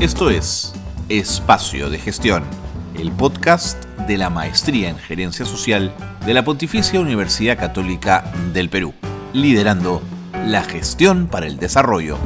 Esto es Espacio de Gestión, el podcast de la Maestría en Gerencia Social de la Pontificia Universidad Católica del Perú, liderando la gestión para el desarrollo.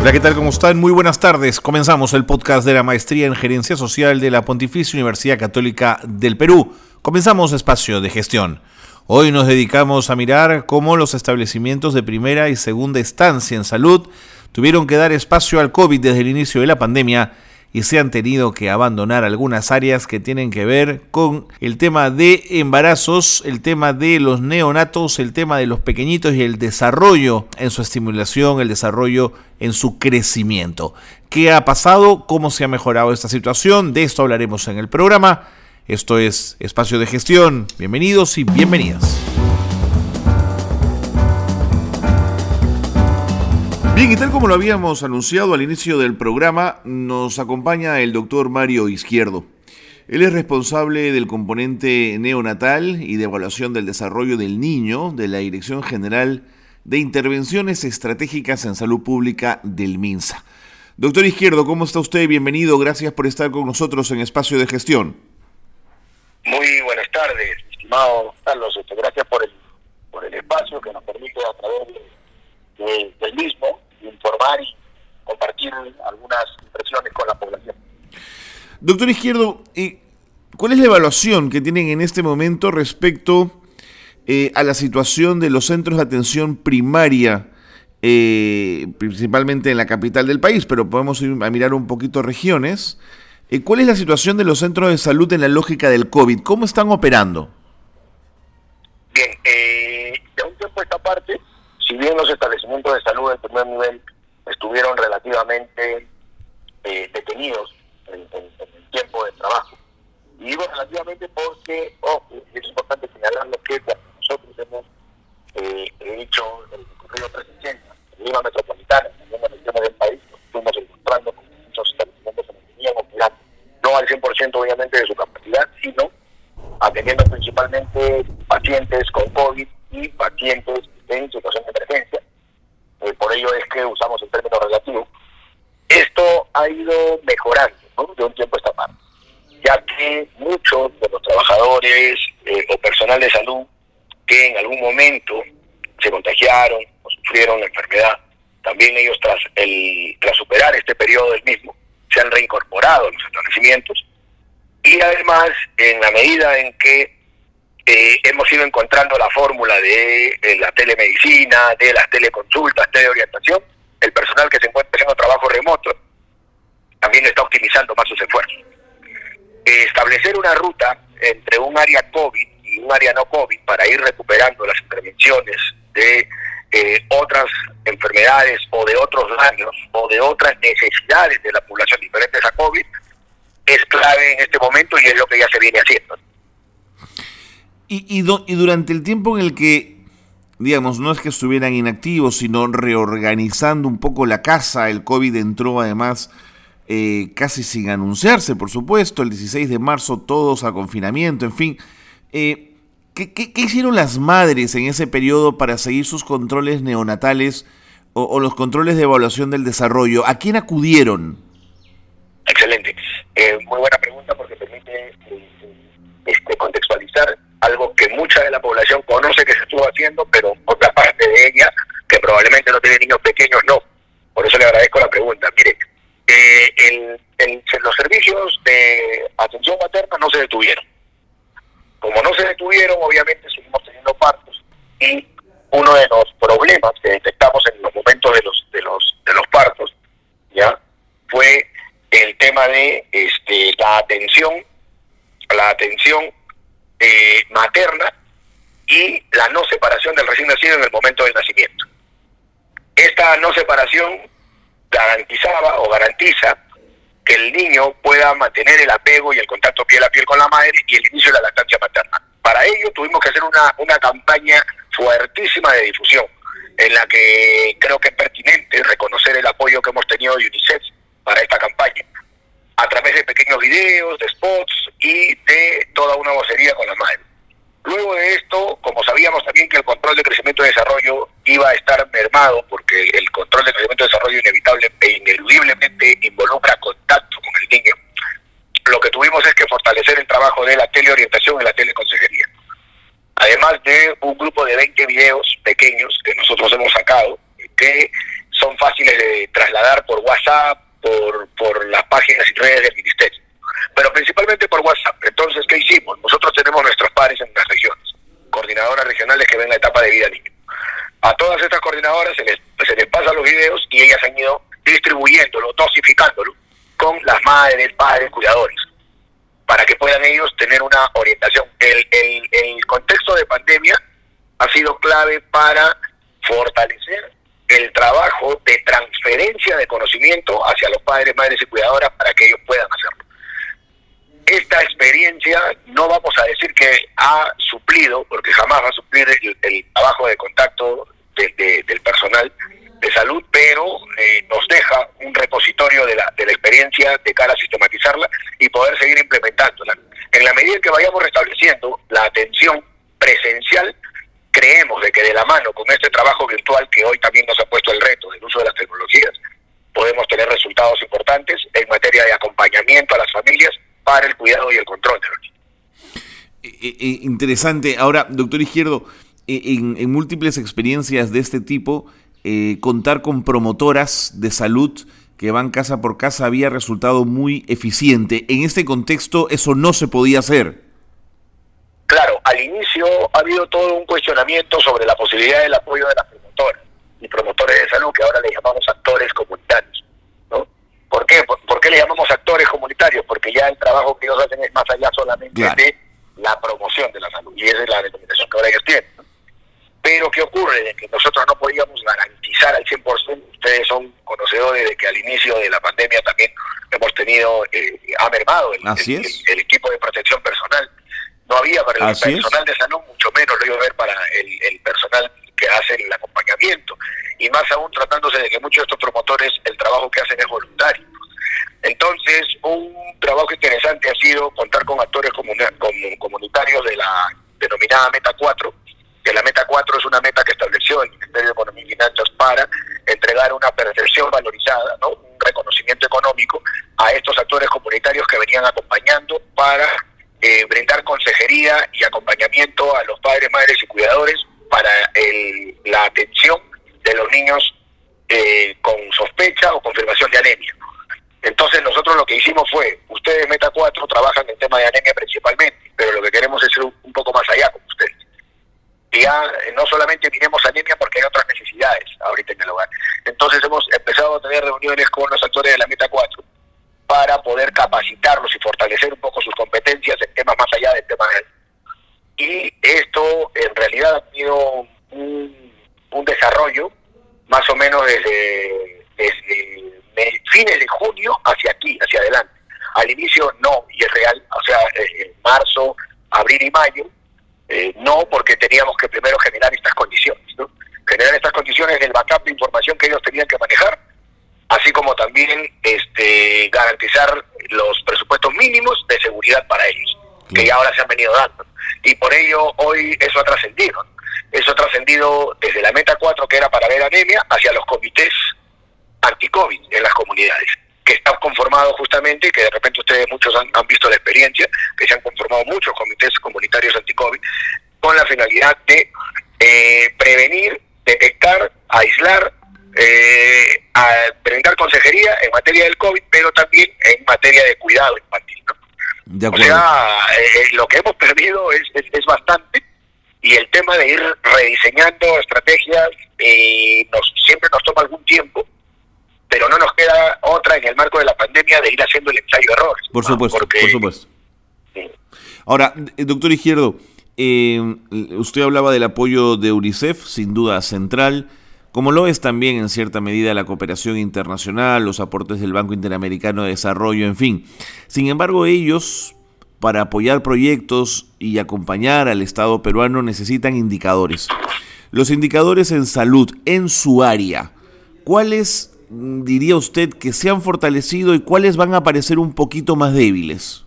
Hola, ¿qué tal? ¿Cómo están? Muy buenas tardes. Comenzamos el podcast de la Maestría en Gerencia Social de la Pontificia Universidad Católica del Perú. Comenzamos Espacio de Gestión. Hoy nos dedicamos a mirar cómo los establecimientos de primera y segunda estancia en salud tuvieron que dar espacio al COVID desde el inicio de la pandemia y se han tenido que abandonar algunas áreas que tienen que ver con el tema de embarazos, el tema de los neonatos, el tema de los pequeñitos y el desarrollo en su estimulación, el desarrollo en su crecimiento. ¿Qué ha pasado? ¿Cómo se ha mejorado esta situación? De esto hablaremos en el programa. Esto es Espacio de Gestión. Bienvenidos y bienvenidas. Bien, y tal como lo habíamos anunciado al inicio del programa, nos acompaña el doctor Mario Izquierdo. Él es responsable del componente neonatal y de evaluación del desarrollo del niño de la Dirección General de Intervenciones Estratégicas en Salud Pública del MINSA. Doctor Izquierdo, ¿cómo está usted? Bienvenido, gracias por estar con nosotros en Espacio de Gestión. Muy buenas tardes, estimado Carlos. Este, gracias por el, por el espacio que nos permite a través del mismo informar y compartir algunas impresiones con la población. Doctor Izquierdo, ¿cuál es la evaluación que tienen en este momento respecto eh, a la situación de los centros de atención primaria? Eh, principalmente en la capital del país, pero podemos ir a mirar un poquito regiones. ¿Cuál es la situación de los centros de salud en la lógica del COVID? ¿Cómo están operando? Bien, eh, de un tiempo a esta parte, si bien los establecimientos de salud del primer nivel estuvieron relativamente eh, detenidos en, el tiempo de trabajo, y digo relativamente porque, ojo, es importante señalarlo que nosotros hemos eh, hecho el recorrido 360 en Lima Metropolitana, en regiones del país, nos fuimos encontrando con muchos establecimientos que nos tenían operando no al 100% obviamente de su capacidad, sino atendiendo principalmente pacientes con COVID y pacientes en situación de emergencia. Eh, por ello es que usamos el término relativo. Esto ha ido mejorando de un tiempo a esta parte, ya que muchos de los trabajadores eh, o personal de salud que en algún momento se contagiaron o sufrieron la enfermedad, también ellos tras, el, tras superar este periodo del mismo, se han reincorporado los establecimientos y además en la medida en que eh, hemos ido encontrando la fórmula de, la telemedicina, de las teleconsultas, teleorientación, el personal que se encuentra haciendo trabajo remoto también está optimizando más sus esfuerzos. establecer una ruta entre un área COVID y un área no COVID para ir recuperando las intervenciones de eh, otras enfermedades o de otros daños o de otras necesidades de la población diferentes a COVID es clave en este momento y es lo que ya se viene haciendo. Y, y, durante el tiempo en el que, digamos, no es que estuvieran inactivos, sino reorganizando un poco la casa, el COVID entró además eh, casi sin anunciarse, por supuesto, el 16 de marzo todos a confinamiento, en fin. Eh, ¿Qué, hicieron las madres en ese periodo para seguir sus controles neonatales o, los controles de evaluación del desarrollo? ¿A quién acudieron? Excelente. Eh, muy buena pregunta porque permite eh, este, contextualizar algo que mucha de la población conoce que se estuvo haciendo, pero otra parte de ella, que probablemente no tiene niños pequeños, no. Por eso le agradezco la pregunta. Mire, eh, los servicios de atención materna no se detuvieron como no se detuvieron, obviamente seguimos teniendo partos y uno de los problemas que detectamos en los momentos de los de los de los partos ya fue el tema de este la atención la atención eh, materna y la no separación del recién nacido en el momento del nacimiento. Esta no separación garantizaba o garantiza que el niño pueda mantener el apego y el contacto piel a piel con la madre y el inicio de la lactancia materna. Para ello tuvimos que hacer una, una campaña fuertísima de difusión, en la que creo que es pertinente reconocer el apoyo que hemos tenido de UNICEF para esta campaña, a través de pequeños videos, de spots y de toda una vocería con la madre. Luego de esto, como sabíamos también que el control de crecimiento y desarrollo iba a estar mermado, porque el control de crecimiento y desarrollo inevitable e ineludiblemente involucra contacto con el niño, lo que tuvimos es que fortalecer el trabajo de la teleorientación y la teleconsejería. Además de un grupo de 20 videos pequeños que nosotros hemos sacado, que son fáciles de trasladar por WhatsApp, por, por las páginas y redes del ministerio, pero principalmente por WhatsApp. Entonces, ¿qué hicimos? Nosotros tenemos nuestros pares en las regiones, coordinadoras regionales que ven la etapa de vida niño. A todas estas coordinadoras se les, se les pasan los videos y ellas han ido distribuyéndolo, dosificándolo con las madres, padres, cuidadores, para que puedan ellos tener una orientación. El, el, el contexto de pandemia ha sido clave para fortalecer el trabajo de transferencia de conocimiento hacia los padres, madres y cuidadoras para que ellos puedan hacerlo. Esta experiencia no vamos a decir que ha suplido, porque jamás va a suplir el, trabajo de contacto del personal de salud, pero eh, nos deja un repositorio de la, de la experiencia de cara a sistematizarla y poder seguir implementándola. En la medida que vayamos restableciendo la atención presencial, creemos de que de la mano con este trabajo virtual que hoy también nos ha puesto el reto del uso de las tecnologías, podemos tener resultados importantes en materia de acompañamiento a las familias para el cuidado y el control de los niños. Eh, eh, interesante. Ahora, doctor Izquierdo, en, en, múltiples experiencias de este tipo, eh, contar con promotoras de salud que van casa por casa había resultado muy eficiente. En este contexto eso no se podía hacer. Claro, al inicio ha habido todo un cuestionamiento sobre la posibilidad del apoyo de las promotoras y promotores de salud, que ahora le llamamos actores comunitarios. ¿no? ¿Por qué? ¿Por, qué le llamamos actores comunitarios? Porque ya el trabajo que ellos hacen es más allá solamente de la promoción de la salud, y esa es la denominación que ahora ellos tienen. Pero ¿qué ocurre? De que nosotros no podíamos garantizar al 100%, ustedes son conocedores de que al inicio de la pandemia también hemos tenido, eh, ha mermado el, el, equipo de protección personal. No había para el personal de salud, mucho menos lo iba a ver para el, personal que hace el acompañamiento. Y más aún tratándose de que muchos de estos promotores, el trabajo que hacen es voluntario. Entonces, un trabajo interesante ha sido contar con actores comunitarios de la denominada Meta 4, que la meta 4 es una meta que estableció el Ministerio de Economía y Finanzas para entregar una percepción valorizada, un reconocimiento económico a estos actores comunitarios que venían acompañando para eh, brindar consejería y acompañamiento a los padres, madres y cuidadores para la atención de los niños eh, con sospecha o confirmación de anemia. Entonces nosotros lo que hicimos fue, ustedes Meta 4 trabajan en tema de anemia principalmente, pero lo que queremos es ir un poco más allá eh, no solamente miremos anemia porque hay otras necesidades ahorita en el hogar. Entonces hemos empezado a tener reuniones con los actores de la Meta 4 para poder capacitarlos y fortalecer un poco sus competencias en temas más allá del tema de y esto en realidad ha tenido un, desarrollo más o menos desde, desde, fines de junio hacia aquí, hacia adelante. Al inicio no, y es real, o sea, en marzo, abril y mayo, eh, no porque teníamos que primero generar estas condiciones, ¿no? generar estas condiciones del backup de información que ellos tenían que manejar, así como también este, garantizar los presupuestos mínimos de seguridad para ellos, que ya ahora se han venido dando. Y por ello hoy eso ha trascendido. Eso ha trascendido desde la meta 4, que era para ver anemia, hacia los comités anti-COVID en las comunidades que están conformados justamente, que de repente ustedes muchos han, visto la experiencia, que se han conformado muchos comités comunitarios anti-COVID, con la finalidad de eh, prevenir, detectar, aislar, eh, a brindar consejería en materia del COVID, pero también en materia de cuidado infantil. ¿no? o sea, eh, lo que hemos perdido es, es, bastante y el tema de ir rediseñando estrategias nos siempre nos toma algún tiempo pero no nos queda otra en el marco de la pandemia de ir haciendo el ensayo de errores. Por supuesto, por supuesto. Ahora, eh, doctor Izquierdo, eh, usted hablaba del apoyo de UNICEF, sin duda central, como lo es también en cierta medida la cooperación internacional, los aportes del Banco Interamericano de Desarrollo, en fin. Sin embargo, ellos, para apoyar proyectos y acompañar al Estado peruano, necesitan indicadores. Los indicadores en salud, en su área, ¿cuáles diría usted que se han fortalecido y cuáles van a parecer un poquito más débiles?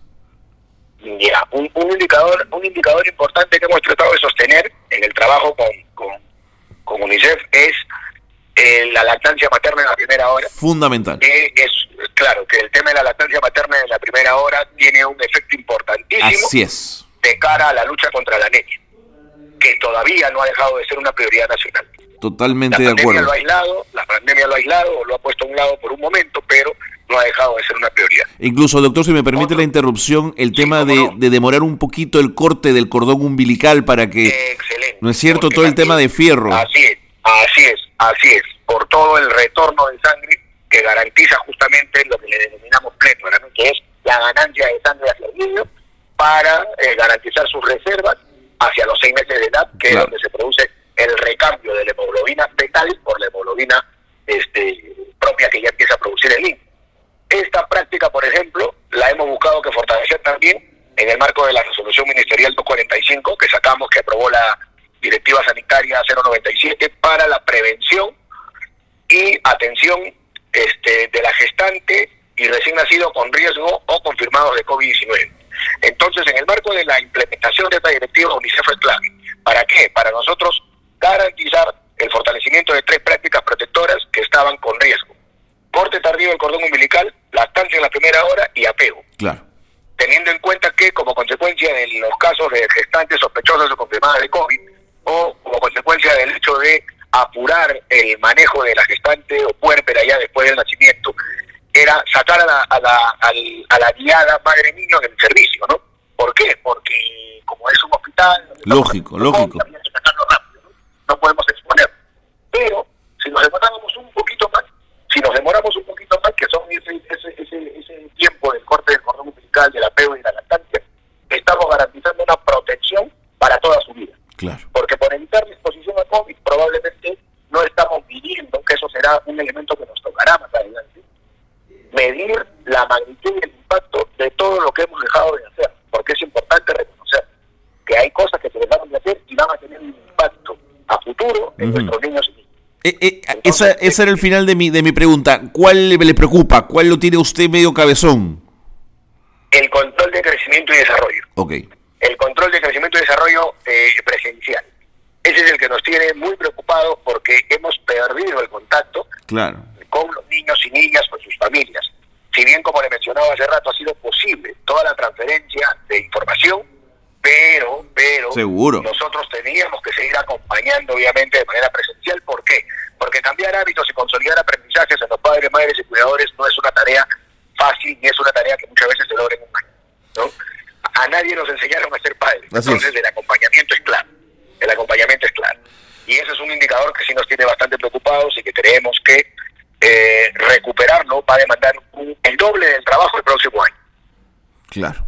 Ya, un, indicador un indicador importante que hemos tratado trabajo con, con, UNICEF es eh, la lactancia materna en la primera hora. Fundamental. es claro que el tema de la lactancia materna en la primera hora tiene un efecto importantísimo. Así es. De cara a la lucha contra la anemia, que todavía no ha dejado de ser una prioridad nacional. Totalmente de acuerdo. Lo ha aislado, la pandemia lo ha aislado lo ha puesto a un lado por un momento, pero no ha dejado de ser una prioridad. Incluso, doctor, si me permite la interrupción, el tema de, demorar un poquito el corte del cordón umbilical para que... Excelente. ¿No es cierto? todo el tema de fierro. Así es, así es, así es. Por todo el retorno de sangre que garantiza justamente lo que le denominamos pleto, que es la ganancia de sangre hacia el niño para eh, garantizar sus reservas hacia los seis meses de edad, que es donde se produce el recambio de la hemoglobina fetal por la hemoglobina este, propia que ya empieza a producir el niño. Esta práctica, por ejemplo, la hemos buscado que fortalecer también en el marco de la resolución ministerial 245 que sacamos, que aprobó la Directiva Sanitaria 097 para la prevención y atención este, de la gestante y recién nacido con riesgo o confirmados de COVID-19. Entonces, en el marco de la implementación de esta directiva, UNICEF es clave. ¿Para qué? Para nosotros garantizar el fortalecimiento de tres prácticas protectoras que estaban con riesgo. Corte tardío del cordón umbilical, lactancia en la primera hora y apego. Claro. Teniendo en cuenta que como consecuencia de los casos de gestantes sospechosas o confirmadas de COVID, o como consecuencia del hecho de apurar el manejo de la gestante o puérpera ya después del nacimiento, era sacar a la, a la, a la guiada madre-niño en el servicio, ¿no? ¿Por qué? Porque como es un hospital... Lógico, lógico. ¿No? podemos exponer. Pero si nos demoramos un poquito más, si nos demoramos un poquito más, que son ese, ese, ese, ese tiempo del corte del cordón umbilical, del apego y de la lactancia, estamos garantizando una protección para toda su vida. Claro. Porque por evitar la exposición a COVID, probablemente no estamos midiendo, que eso será un elemento que nos tocará más adelante, medir la magnitud y el impacto de todo lo que hemos dejado de hacer. Porque es importante reconocer que hay cosas que se dejaron de hacer y van a tener un impacto a futuro en nuestros Eh, eh, esa, ese era el final de mi, de mi pregunta. ¿Cuál le, preocupa? ¿Cuál lo tiene usted medio cabezón? El control de crecimiento y desarrollo. Ok. El control de crecimiento y desarrollo eh, presencial. Ese es el que nos tiene muy preocupado porque hemos perdido el contacto claro. con los niños y niñas, con sus familias. Si bien, como le mencionaba hace rato, ha sido posible toda la transferencia de información, pero, pero Seguro. nosotros teníamos que seguir acompañando, obviamente, de manera presencial. ¿Por qué? Porque cambiar hábitos y consolidar aprendizajes en los padres, madres y cuidadores no es una tarea fácil ni es una tarea que muchas veces se logra en un año. ¿no? A nadie nos enseñaron a ser padres. Entonces, el acompañamiento es claro. El acompañamiento es claro. Y ese es un indicador que sí nos tiene bastante preocupados y que tenemos que eh, recuperarlo va a demandar el doble del trabajo el próximo año. Claro.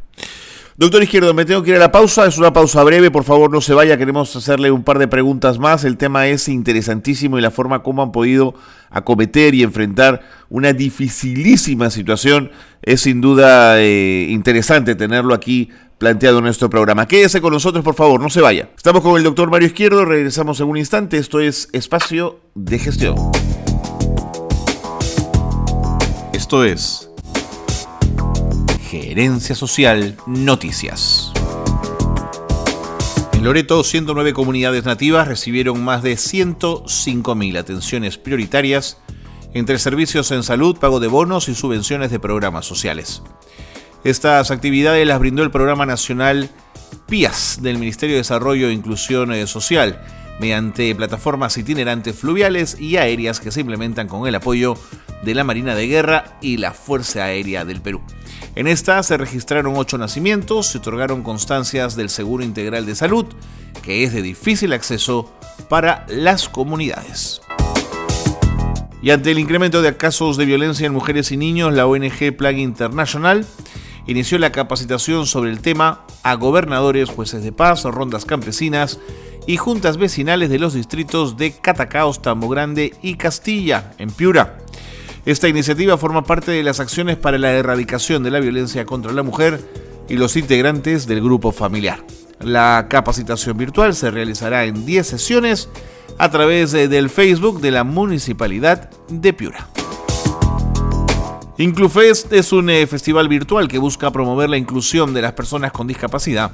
Doctor Izquierdo, me tengo que ir a la pausa, es una pausa breve, por favor no se vaya, queremos hacerle un par de preguntas más, el tema es interesantísimo y la forma como han podido acometer y enfrentar una dificilísima situación es sin duda eh, interesante tenerlo aquí planteado en nuestro programa. Quédese con nosotros, por favor, no se vaya. Estamos con el doctor Mario Izquierdo, regresamos en un instante, esto es Espacio de Gestión. Esto es Gerencia Social Noticias. En Loreto, 109 comunidades nativas recibieron más de 105.000 atenciones prioritarias entre servicios en salud, pago de bonos y subvenciones de programas sociales. Estas actividades las brindó el Programa Nacional PIAS del Ministerio de Desarrollo e Inclusión eh, Social, mediante plataformas itinerantes fluviales y aéreas que se implementan con el apoyo de la Marina de Guerra y la Fuerza Aérea del Perú. En esta se registraron ocho nacimientos, se otorgaron constancias del Seguro Integral de Salud, que es de difícil acceso para las comunidades. Y ante el incremento de casos de violencia en mujeres y niños, la ONG Plan International inició la capacitación sobre el tema a gobernadores, jueces de paz, rondas campesinas y juntas vecinales de los distritos de Catacaos, Tambo Grande y Castilla, en Piura. Esta iniciativa forma parte de las acciones para la erradicación de la violencia contra la mujer y los integrantes del grupo familiar. La capacitación virtual se realizará en 10 sesiones a través del Facebook de la Municipalidad de Piura. Inclufest es un eh, festival virtual que busca promover la inclusión de las personas con discapacidad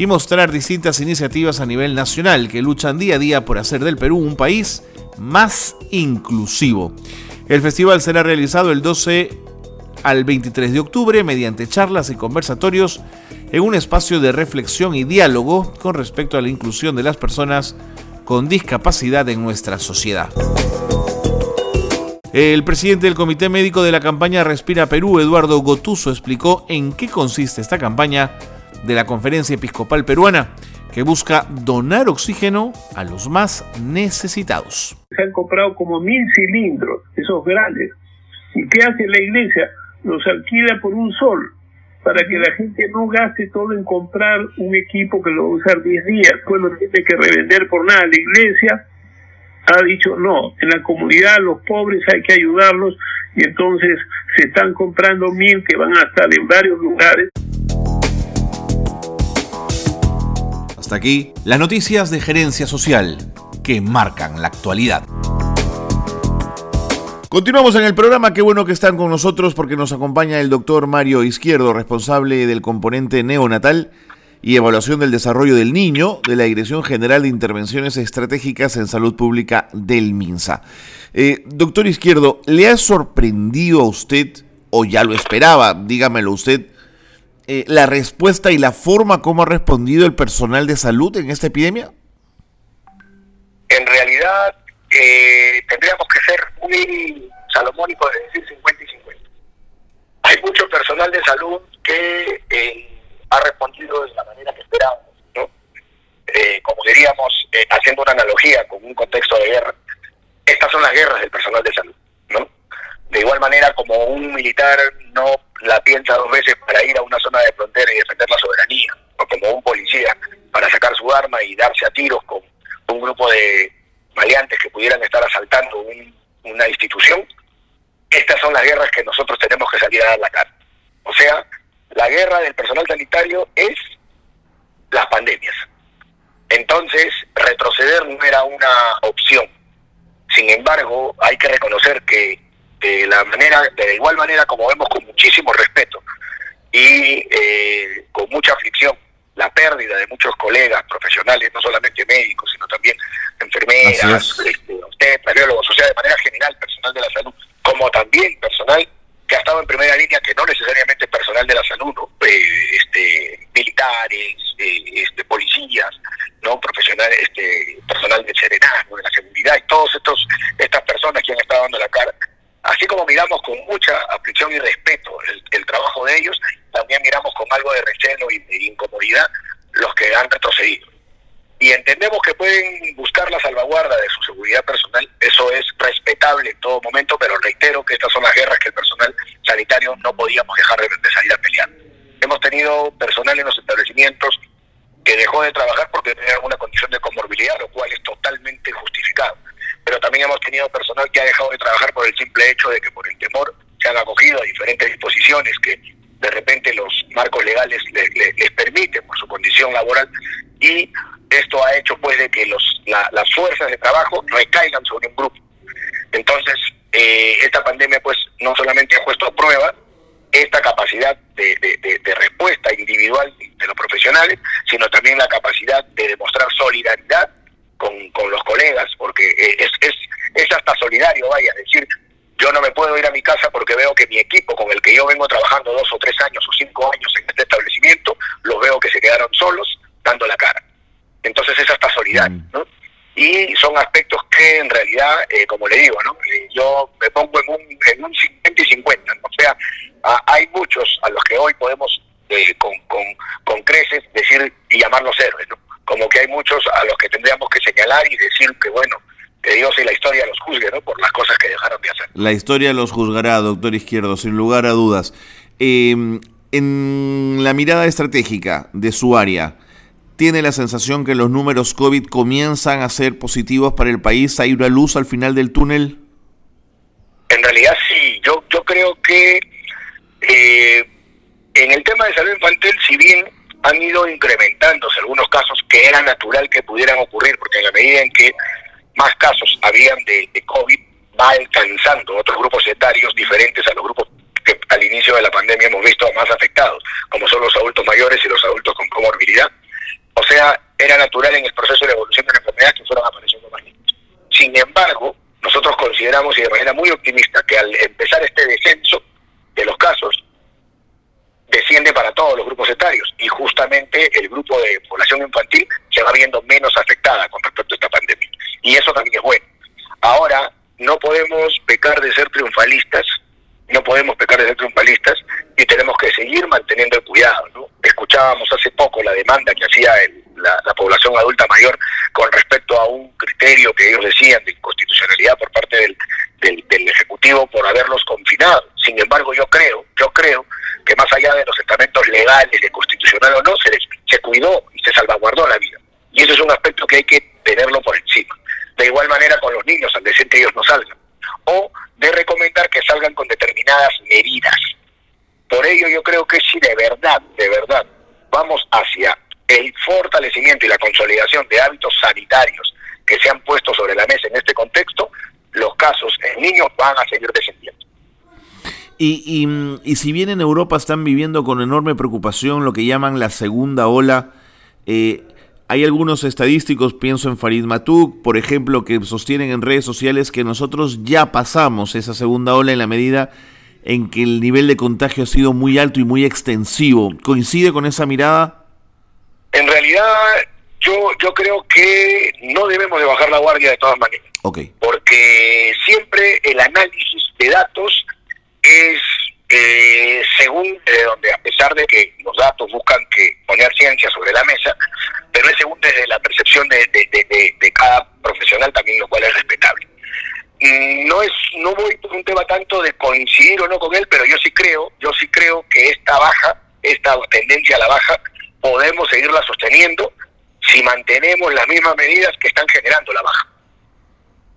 y mostrar distintas iniciativas a nivel nacional que luchan día a día por hacer del Perú un país más inclusivo. El festival será realizado el 12 al 23 de octubre mediante charlas y conversatorios en un espacio de reflexión y diálogo con respecto a la inclusión de las personas con discapacidad en nuestra sociedad. El presidente del Comité Médico de la campaña Respira Perú, Eduardo Gotuso, explicó en qué consiste esta campaña de la Conferencia Episcopal Peruana, que busca donar oxígeno a los más necesitados. Se han comprado como mil cilindros, esos grandes. ¿Y qué hace la iglesia? Los alquila por un sol, para que la gente no gaste todo en comprar un equipo que lo va a usar 10 días, pues no tiene que revender por nada. La iglesia ha dicho no, en la comunidad los pobres hay que ayudarlos y entonces se están comprando mil que van a estar en varios lugares. Hasta aquí las noticias de gerencia social que marcan la actualidad. Continuamos en el programa, qué bueno que están con nosotros porque nos acompaña el doctor Mario Izquierdo, responsable del componente neonatal y Evaluación del Desarrollo del Niño de la Dirección General de Intervenciones Estratégicas en Salud Pública del MINSA. Eh, doctor Izquierdo, ¿le ha sorprendido a usted, o ya lo esperaba, dígamelo usted, eh, la respuesta y la forma como ha respondido el personal de salud en esta epidemia? En realidad, eh, tendríamos que ser muy salomónicos de decir 50 y 50. Hay mucho personal de salud que ha respondido de la manera que esperábamos, ¿no? Eh, como diríamos, eh, haciendo una analogía con un contexto de guerra, estas son las guerras del personal de salud, ¿no? De igual manera como un militar no la piensa dos veces para ir a una zona de frontera y defender la soberanía, o como un policía para sacar su arma y darse a tiros con un grupo de maleantes que pudieran estar asaltando una institución, estas son las guerras que nosotros tenemos que salir a dar la cara. O sea, la guerra del personal sanitario es las pandemias. Entonces, retroceder no era una opción. Sin embargo, hay que reconocer que de la manera, de igual manera como vemos con muchísimo respeto y eh, con mucha aflicción la pérdida de muchos colegas profesionales, no solamente médicos, sino también enfermeras, este, usted, o sea, de manera general, personal de la salud, como también personal que ha estado en primera línea, que no necesariamente personal de la salud, eh, este, militares, eh, este, policías, no profesionales, este, personal de serenazgo, de la seguridad y todas estas personas que han estado dando la cara. Así como miramos con mucha aflicción y respeto el, trabajo de ellos, también miramos con algo de recelo y de incomodidad los que han retrocedido y entendemos que pueden buscar la salvaguarda de su seguridad personal, eso es respetable en todo momento, pero reitero que estas son las guerras que el personal sanitario no podíamos dejar de, salir a pelear. Hemos tenido personal en los establecimientos que dejó de trabajar porque tenía alguna condición de comorbilidad, lo cual es totalmente justificado. Pero también hemos tenido personal que ha dejado de trabajar por el simple hecho de que por el temor se han acogido a diferentes disposiciones que de repente los marcos legales les permiten por su condición y esto ha hecho pues de que los, las fuerzas de trabajo recaigan sobre un grupo. Entonces, eh, esta pandemia pues no solamente ha puesto a prueba esta capacidad de, respuesta individual de los profesionales, sino también la capacidad de demostrar solidaridad con, los colegas, porque eh, es, es, es hasta solidario, vaya, decir, yo no me puedo ir a mi casa porque veo que mi equipo con el que yo vengo trabajando dos o tres años o cinco años en este establecimiento, los veo que se quedaron solos dando la cara. Entonces es hasta solidario, mm. ¿no? Y son aspectos que en realidad, eh, como le digo, ¿no? Eh, yo me pongo en un, en un 50 y 50, o sea, hay muchos a los que hoy podemos eh, con, con, con creces decir y llamarlos héroes, ¿no? Como que hay muchos a los que tendríamos que señalar y decir que, bueno, que Dios y la historia los juzgue, ¿no? Por las cosas que dejaron de hacer. La historia los juzgará, doctor Izquierdo, sin lugar a dudas. en la mirada estratégica de su área, tiene la sensación que los números COVID comienzan a ser positivos para el país? ¿Hay una luz al final del túnel? En realidad sí, yo, yo creo que eh, en el tema de salud infantil, si bien han ido incrementándose algunos casos que era natural que pudieran ocurrir, porque en la medida en que más casos habían de, de COVID, va alcanzando otros grupos etarios diferentes a los grupos que al inicio de la pandemia hemos visto más afectados, como son los adultos mayores y los adultos con comorbilidad O sea, era natural en el proceso de evolución de la enfermedad que fueron apareciendo más niños. Sin embargo, nosotros consideramos y de manera muy optimista que al empezar este descenso de los casos, desciende para todos los grupos etarios y justamente el grupo de población infantil se va viendo menos afectada con respecto a esta pandemia. Y eso también es bueno. Ahora, no podemos pecar de ser triunfalistas, no podemos pecar de ser triunfalistas y tenemos que seguir manteniendo el cuidado. ¿no? Escuchábamos hace poco la demanda que hacía la, población adulta mayor con respecto a un criterio que ellos decían de inconstitucionalidad por parte del, del Ejecutivo por haberlos confinado. Sin embargo, yo creo, yo creo que más allá de los estamentos legales, de constitucional o no, se, se cuidó y se salvaguardó la vida. Y eso es un aspecto que hay que tenerlo por encima. De igual manera con los niños, al decir que ellos no salgan. O de recomendar que salgan con determinadas medidas. Por ello yo creo que si de verdad, de verdad, vamos hacia el fortalecimiento y la consolidación de hábitos sanitarios que se han puesto sobre la mesa en este contexto, los casos en niños van a seguir descendiendo. Y, y, si bien en Europa están viviendo con enorme preocupación lo que llaman la segunda ola, eh, hay algunos estadísticos, pienso en Farid Matuk, por ejemplo, que sostienen en redes sociales que nosotros ya pasamos esa segunda ola en la medida en que el nivel de contagio ha sido muy alto y muy extensivo. ¿Coincide con esa mirada? En realidad, yo, yo creo que no debemos de bajar la guardia de todas maneras. Okay. Porque siempre el análisis de datos es eh, según de donde, a pesar de que los datos buscan que poner ciencia sobre la mesa, pero es según desde la percepción de, de, cada profesional también, lo cual es respetable. Mm, no es, no voy por un tema tanto de coincidir o no con él, pero yo sí creo, yo sí creo que esta baja, esta tendencia a la baja, podemos si mantenemos las mismas medidas que están generando la baja.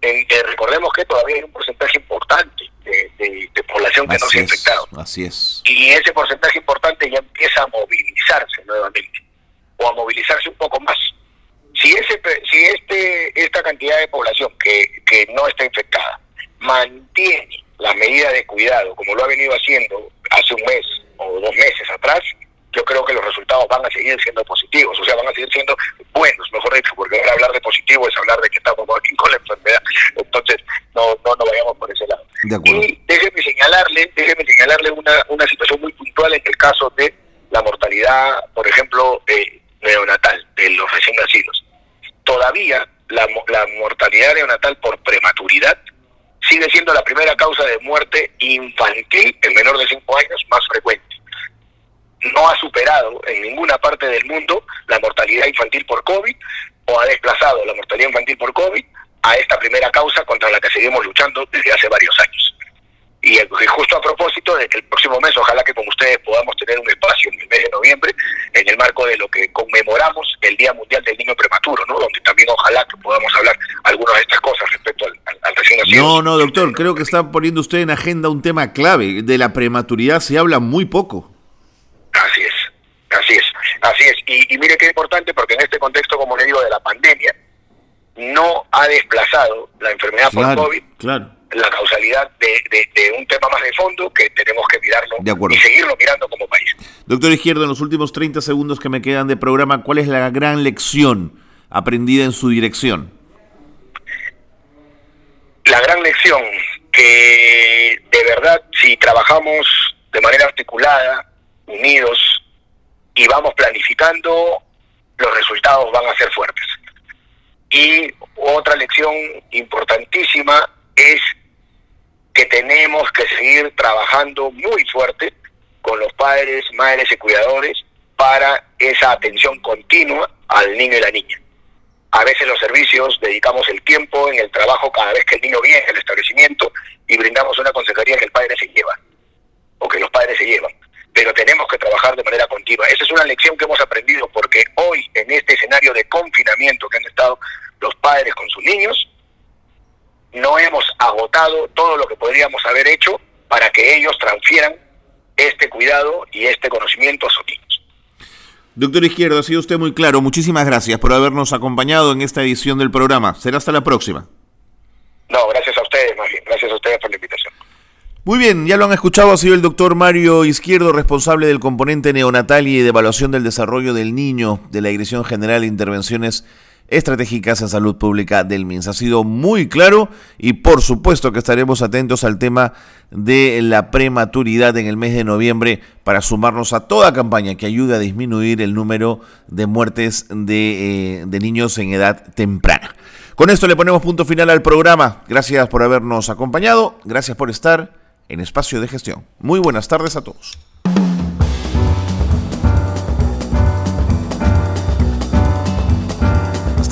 Eh, recordemos que todavía hay un porcentaje importante de, población que no se ha infectado. Así es. Y ese porcentaje importante ya empieza a movilizarse nuevamente, o a movilizarse un poco más. Si, ese, si este, esta cantidad de población que, que no está infectada mantiene las medidas de cuidado como lo ha venido haciendo hace un mes o dos meses atrás, yo creo que los resultados van a seguir siendo positivos, o sea, van a seguir siendo buenos, mejor dicho, porque ahora hablar de positivo es hablar de que estamos con la enfermedad, entonces no, no, no vayamos por ese lado. y déjeme señalarle, déjeme señalarle una, una situación muy puntual en el caso de la mortalidad, por ejemplo, eh, neonatal, de los recién nacidos. Todavía la, la mortalidad neonatal por prematuridad sigue siendo la primera causa de muerte infantil en menor de 5 años más frecuente no ha superado en ninguna parte del mundo la mortalidad infantil por COVID o ha desplazado la mortalidad infantil por COVID a esta primera causa contra la que seguimos luchando desde hace varios años. Y justo a propósito de que el próximo mes, ojalá que con ustedes podamos tener un espacio en el mes de noviembre, en el marco de lo que conmemoramos el Día Mundial del Niño Prematuro, ¿no? donde también ojalá que podamos hablar algunas de estas cosas respecto al, al recién nacido. No, no, doctor, creo que está poniendo usted en agenda un tema clave. De la prematuridad se habla muy poco. Así es, así es, así es. Y, mire qué importante porque en este contexto, como le digo, de la pandemia, no ha desplazado la enfermedad por COVID la causalidad de, un tema más de fondo que tenemos que mirarlo y seguirlo mirando como país. Doctor Izquierdo, en los últimos 30 segundos que me quedan de programa, ¿cuál es la gran lección aprendida en su dirección? La gran lección que de verdad si trabajamos de manera articulada, unidos y vamos planificando, los resultados van a ser fuertes. Y otra lección importantísima es que tenemos que seguir trabajando muy fuerte con los padres, madres y cuidadores para esa atención continua al niño y la niña. A veces los servicios dedicamos el tiempo en el trabajo cada vez que el niño viene al establecimiento y brindamos una consejería que el padre se lleva o que los padres se llevan pero tenemos que trabajar de manera continua. Esa es una lección que hemos aprendido porque hoy, en este escenario de confinamiento que han estado los padres con sus niños, no hemos agotado todo lo que podríamos haber hecho para que ellos transfieran este cuidado y este conocimiento a sus niños. Doctor Izquierdo, ha sido usted muy claro. Muchísimas gracias por habernos acompañado en esta edición del programa. Será hasta la próxima. No, gracias a ustedes, más bien. Gracias a ustedes por la invitación. Muy bien, ya lo han escuchado, ha sido el doctor Mario Izquierdo, responsable del componente neonatal y de evaluación del desarrollo del niño de la Dirección General de Intervenciones Estratégicas en Salud Pública del MINS. Ha sido muy claro y por supuesto que estaremos atentos al tema de la prematuridad en el mes de noviembre para sumarnos a toda campaña que ayude a disminuir el número de muertes de, eh, de niños en edad temprana. Con esto le ponemos punto final al programa. Gracias por habernos acompañado, gracias por estar en Espacio de Gestión. Muy buenas tardes a todos.